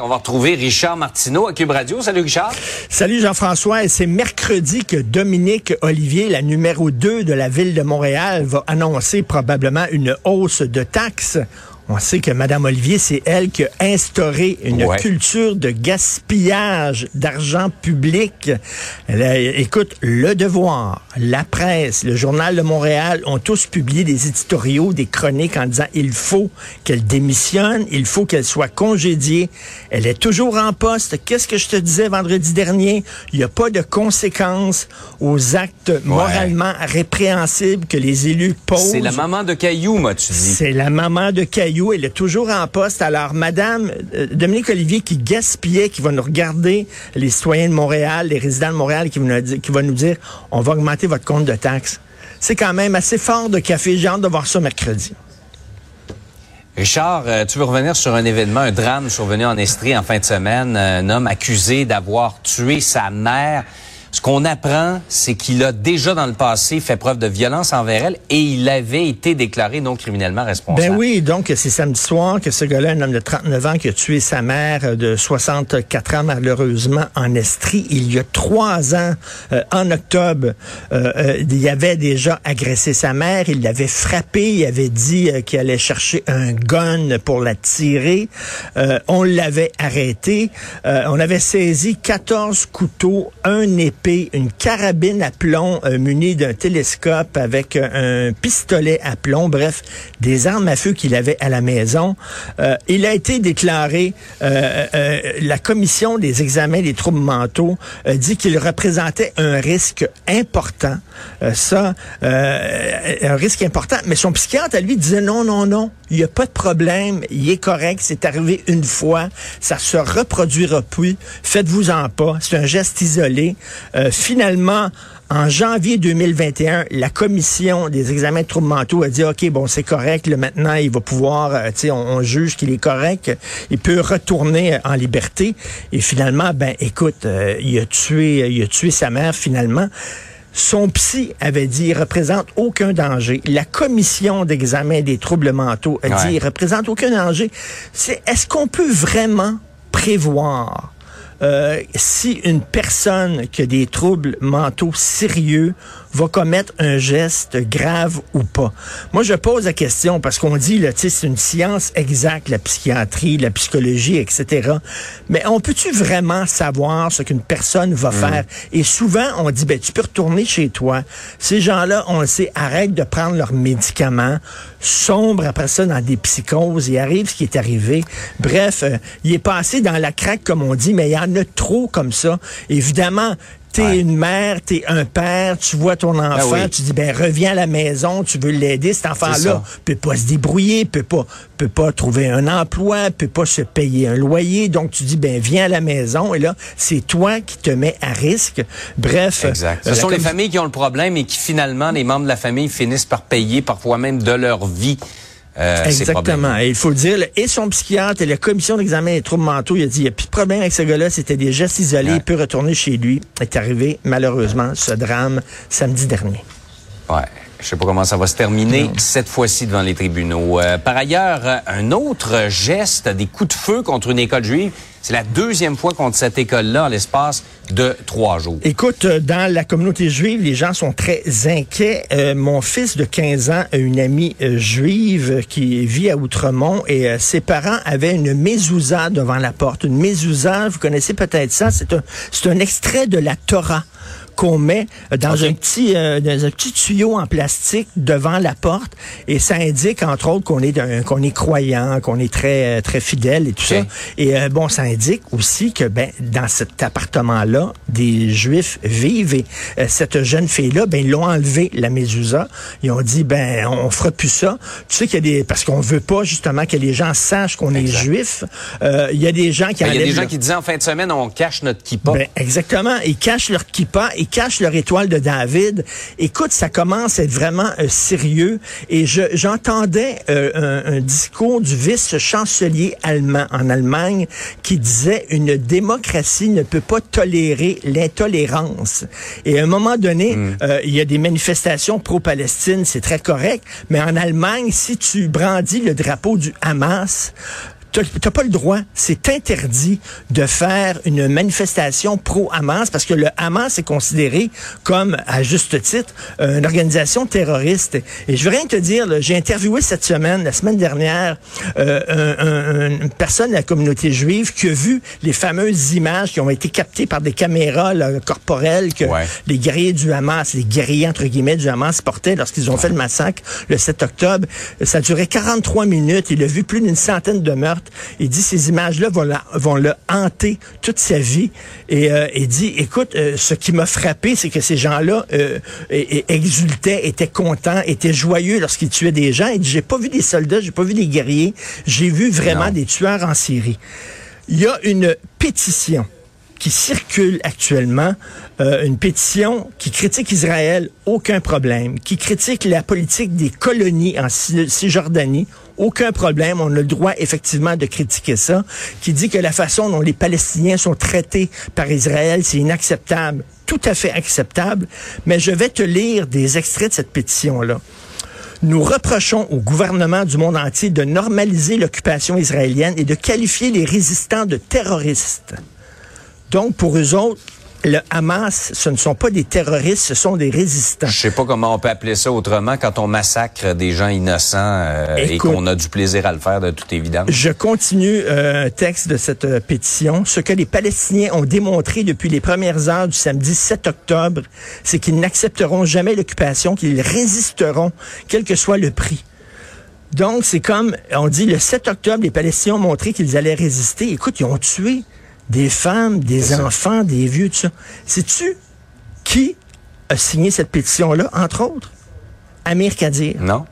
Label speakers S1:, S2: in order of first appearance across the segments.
S1: On va retrouver Richard Martineau à Cube Radio. Salut Richard.
S2: Salut Jean-François. C'est mercredi que Dominique Olivier, la numéro 2 de la ville de Montréal, va annoncer probablement une hausse de taxes. On sait que Mme Olivier, c'est elle qui a instauré une
S1: Ouais.
S2: culture de gaspillage d'argent public. Elle a- écoute, Le Devoir, la presse, le Journal de Montréal ont tous publié des éditoriaux, des chroniques en disant il faut qu'elle démissionne, il faut qu'elle soit congédiée. Elle est toujours en poste. Qu'est-ce que je te disais vendredi dernier? Il n'y a pas de conséquences aux actes moralement répréhensibles que les élus posent.
S1: C'est la maman de Caillou, m'as-tu dit?
S2: C'est la maman de Caillou. Elle est toujours en poste. Alors, Madame euh, Dominique Olivier qui gaspillait, qui va nous regarder, les citoyens de Montréal, les résidents de Montréal, qui, va nous dire- qui va nous dire, on va augmenter votre compte de taxes. C'est quand même assez fort de café. J'ai hâte de voir ça mercredi.
S1: Richard, euh, tu veux revenir sur un événement, un drame survenu en Estrie en fin de semaine. Un homme accusé d'avoir tué sa mère. Ce qu'on apprend, c'est qu'il a déjà dans le passé fait preuve de violence envers elle et il avait été déclaré non criminellement responsable.
S2: Ben oui, donc c'est samedi soir que ce gars-là, un homme de 39 ans, qui a tué sa mère de 64 ans malheureusement en Estrie. Il y a trois ans, euh, en octobre, euh, euh, il avait déjà agressé sa mère. Il l'avait frappée. Il avait dit euh, qu'il allait chercher un gun pour la tirer. Euh, on l'avait arrêté. On avait saisi 14 couteaux, un épée, une carabine à plomb euh, munie d'un télescope avec euh, un pistolet à plomb, bref, des armes à feu qu'il avait à la maison. Euh, il a été déclaré, euh, la commission des examens des troubles mentaux dit qu'il représentait un risque important. Ça, un risque important. Mais son psychiatre, à lui, disait non, non, non, il n'y a pas de problème, il est correct, c'est arrivé une fois, ça se reproduira plus, faites-vous-en pas, c'est un geste isolé. Euh, finalement, en janvier 2021, la commission des examens de troubles mentaux a dit OK, bon, c'est correct. Là, maintenant, il va pouvoir, euh, tu sais, on, on juge qu'il est correct. Il peut retourner euh, en liberté. Et finalement, ben, écoute, euh, il a tué, il a tué sa mère. Finalement, son psy avait dit, il représente aucun danger. La commission d'examen des troubles mentaux a
S1: Ouais.
S2: dit, il représente aucun danger. C'est, est-ce qu'on peut vraiment prévoir euh, si une personne qui a des troubles mentaux sérieux va commettre un geste grave ou pas. Moi, je pose la question parce qu'on dit, là, tu sais, c'est une science exacte, la psychiatrie, la psychologie, etc. Mais on peut-tu vraiment savoir ce qu'une personne va faire? Et souvent, on dit, ben, tu peux retourner chez toi. Ces gens-là, on le sait, arrêtent de prendre leurs médicaments, sombrent après ça dans des psychoses et arrive ce qui est arrivé. Bref, euh, il est passé dans la craque, comme on dit, mais il y en a trop comme ça. Évidemment, T'es
S1: Ouais.
S2: une mère, t'es un père, tu vois ton enfant,
S1: oui.
S2: tu dis ben reviens à la maison, tu veux l'aider, cet enfant-là peut pas se débrouiller, peut pas peut pas trouver un emploi, peut pas se payer un loyer, donc tu dis ben viens à la maison et là c'est toi qui te mets à risque. Bref,
S1: Exact.
S2: euh,
S1: Ce sont les familles qui ont le problème et qui finalement, les membres de la famille finissent par payer parfois même de leur vie euh.
S2: Exactement. Et il faut le dire, et son psychiatre et la commission d'examen des troubles mentaux, il a dit, il n'y a plus de problème avec ce gars-là, c'était des gestes isolés,
S1: Ouais.
S2: il peut retourner chez lui. Est arrivé, malheureusement, ce drame samedi dernier.
S1: Ouais. Je sais pas comment ça va se terminer cette fois-ci devant les tribunaux. Euh, par ailleurs, un autre geste, des coups de feu contre une école juive. C'est la deuxième fois contre cette école-là en l'espace de trois jours.
S2: Écoute, euh, dans la communauté juive, les gens sont très inquiets. Euh, mon fils de 15 ans a une amie euh, juive qui vit à Outremont et euh, ses parents avaient une mezouza devant la porte. Une mezouza, vous connaissez peut-être ça, c'est un, c'est un extrait de la Torah qu'on met dans un petit dans un petit tuyau en plastique devant la porte et ça indique entre autres qu'on est qu'on est croyant, qu'on est très très fidèle et tout ça. Et bon, ça indique aussi que ben dans cet appartement là, des juifs vivent et cette jeune fille là, ben ils l'ont enlevé la mezouza. Ils ont dit ben on fera plus ça. Tu sais qu'il y a des parce qu'on veut pas justement que les gens sachent qu'on est juif. Euh, il y a des gens qui
S1: ben, Il y a des gens qui disaient en fin de semaine on cache notre kippa.
S2: Ben, exactement, ils cachent leur kippa, cachent leur étoile de David. Écoute, ça commence à être vraiment euh, sérieux et je j'entendais euh, un, un, discours du vice-chancelier allemand en Allemagne qui disait une démocratie ne peut pas tolérer l'intolérance. Et à un moment donné, hmm. il y a des manifestations pro-Palestine, c'est très correct, mais en Allemagne, si tu brandis le drapeau du Hamas, tu n'as pas le droit, c'est interdit de faire une manifestation pro-Hamas parce que le Hamas est considéré comme, à juste titre, une organisation terroriste. Et je veux rien te dire, j'ai interviewé cette semaine, la semaine dernière, euh, une personne de la communauté juive qui a vu les fameuses images qui ont été captées par des caméras corporelles que les guerriers du Hamas, les guerriers entre guillemets du Hamas portaient lorsqu'ils ont fait le massacre le 7 octobre. Ça a duré 43 minutes. Il a vu plus d'une centaine de meurtres. Il dit ces images-là vont, vont le hanter toute sa vie. Et euh, il dit, écoute, euh, ce qui m'a frappé, c'est que ces gens-là euh, exultaient, étaient contents, étaient joyeux lorsqu'ils tuaient des gens. Il dit, j'ai pas vu des soldats, j'ai pas vu des guerriers, j'ai vu vraiment des tueurs en Syrie. Il y a une pétition qui circule actuellement, euh, une pétition qui critique Israël, aucun problème, qui critique la politique des colonies en Cisjordanie, aucun problème, on a le droit effectivement de critiquer ça, qui dit que la façon dont les Palestiniens sont traités par Israël, c'est inacceptable, tout à fait acceptable, mais je vais te lire des extraits de cette pétition-là. Nous reprochons au gouvernement du monde entier de normaliser l'occupation israélienne et de qualifier les résistants de terroristes. Donc, pour eux autres, le Hamas, ce ne sont pas des terroristes, ce sont des résistants.
S1: Je sais pas comment on peut appeler ça autrement quand on massacre des gens innocents euh, et qu'on a du plaisir à le faire de toute évidence.
S2: Je continue euh, un texte de cette euh, pétition. Ce que les Palestiniens ont démontré depuis les premières heures du samedi 7 octobre, c'est qu'ils n'accepteront jamais l'occupation, qu'ils résisteront, quel que soit le prix. Donc, c'est comme, on dit, le 7 octobre, les Palestiniens ont montré qu'ils allaient résister. Écoute, ils ont tué des femmes, des enfants, des vieux, tout ça. Sais-tu qui a signé cette pétition-là, entre autres? Amir Kadir.
S1: Non.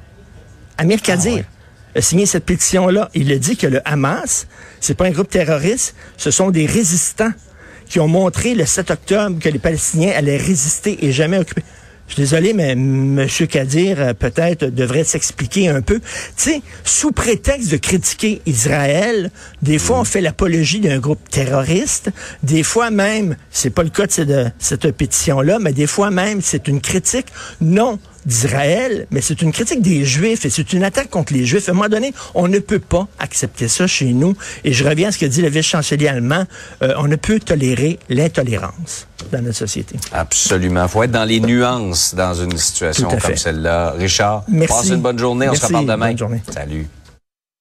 S2: Amir ah, Kadir. a signé cette pétition-là. Il a dit que le Hamas, c'est pas un groupe terroriste, ce sont des résistants qui ont montré le 7 octobre que les Palestiniens allaient résister et jamais occuper. Je suis désolé, mais M. Kadir, euh, peut-être, devrait s'expliquer un peu. Tu sais, sous prétexte de critiquer Israël, des fois, on fait l'apologie d'un groupe terroriste. Des fois même, c'est pas le cas de cette pétition-là, mais des fois même, c'est une critique non d'Israël, mais c'est une critique des Juifs et c'est une attaque contre les Juifs. À un moment donné, on ne peut pas accepter ça chez nous. Et je reviens à ce que dit le vice-chancelier allemand. Euh, on ne peut tolérer l'intolérance dans notre société.
S1: Absolument. Il faut être dans les nuances dans une situation comme celle-là. Richard,
S2: Merci.
S1: passe une bonne journée. On se reparle demain.
S2: Bonne journée.
S1: Salut.